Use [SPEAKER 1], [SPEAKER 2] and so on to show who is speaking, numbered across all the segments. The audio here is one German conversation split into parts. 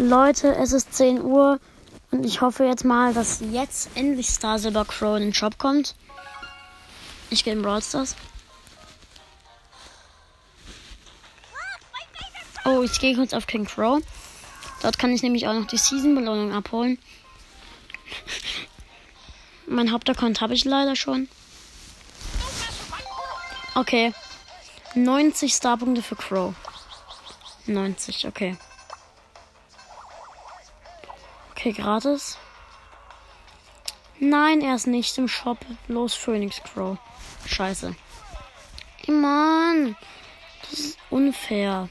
[SPEAKER 1] Leute, es ist 10 Uhr und ich hoffe jetzt mal, dass jetzt endlich Star Silver Crow in den Shop kommt. Ich gehe in Brawl Stars. Oh, ich gehe kurz auf King Crow. Dort kann ich nämlich auch noch die Season-Belohnung abholen. mein Hauptaccount habe ich leider schon. Okay. 90 Starpunkte für Crow. 90, okay. Okay, gratis. Nein, er ist nicht im Shop. Los, Phoenix Crow. Scheiße. Hey, Mann. Das ist unfair.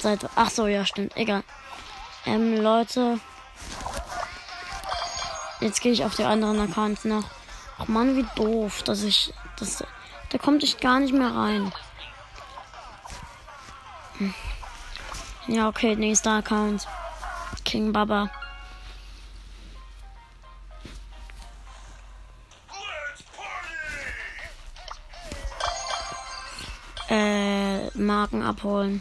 [SPEAKER 1] Seite. Ach so, ja, stimmt. Egal. Ähm, Leute. Jetzt gehe ich auf die anderen Accounts nach. Ach man, wie doof, dass ich. Das, da kommt ich gar nicht mehr rein. Hm. Ja, okay, nächster Account. King Baba. Äh, Marken abholen.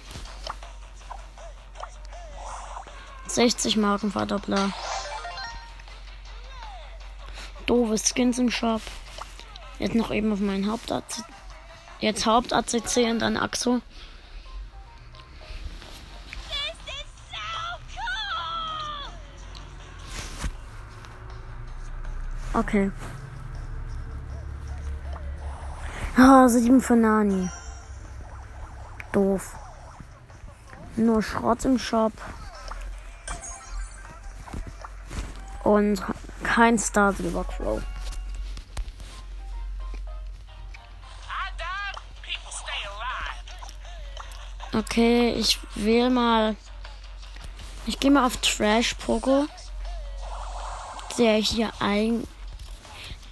[SPEAKER 1] 60 Marken Verdoppler. Doofe Skins im Shop. Jetzt noch eben auf meinen Haupt Jetzt Haupt ACC und dann Axo. Okay. Ah, sieben für Nani. Doof. Nur Schrott im Shop. Und kein Star Silver Crow. Okay, ich wähle mal. Ich gehe mal auf Trash Poco. Der hier ein.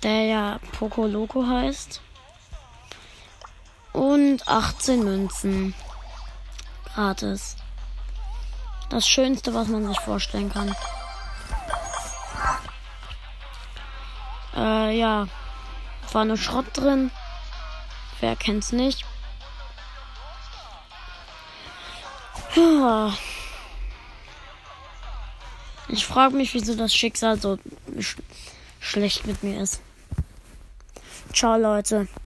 [SPEAKER 1] Der ja Poco Loco heißt. Und 18 Münzen. Gratis. Das Schönste, was man sich vorstellen kann. Äh, ja. War nur Schrott drin. Wer kennt's nicht? Ich frage mich, wieso das Schicksal so sch schlecht mit mir ist. Ciao, Leute.